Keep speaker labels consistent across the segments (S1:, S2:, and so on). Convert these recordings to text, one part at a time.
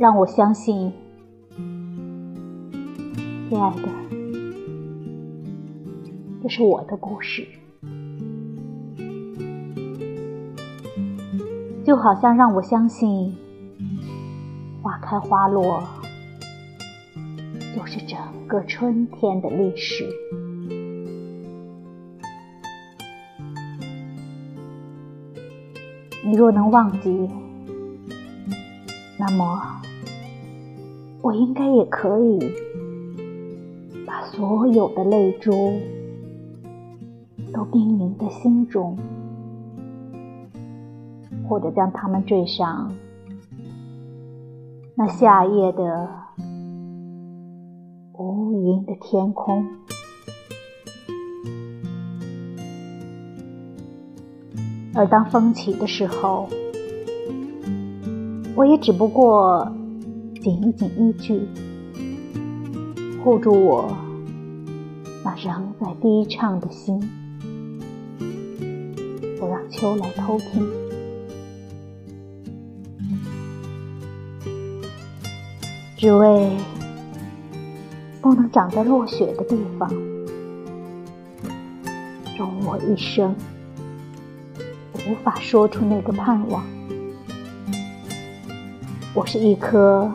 S1: 让我相信，亲爱的，这是我的故事，就好像让我相信，花开花落就是整个春天的历史。你若能忘记，那么我应该也可以把所有的泪珠都叮咛在心中，或者将它们缀上那夏夜的无垠的天空。而当风起的时候，我也只不过紧紧依据，护住我那仍在低唱的心，不让秋来偷听，只为不能长在落雪的地方，容我一生。无法说出那个盼望。我是一颗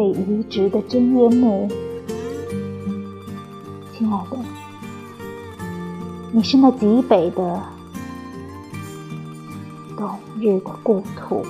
S1: 被移植的针叶木，亲爱的，你是那极北的冬日的故土。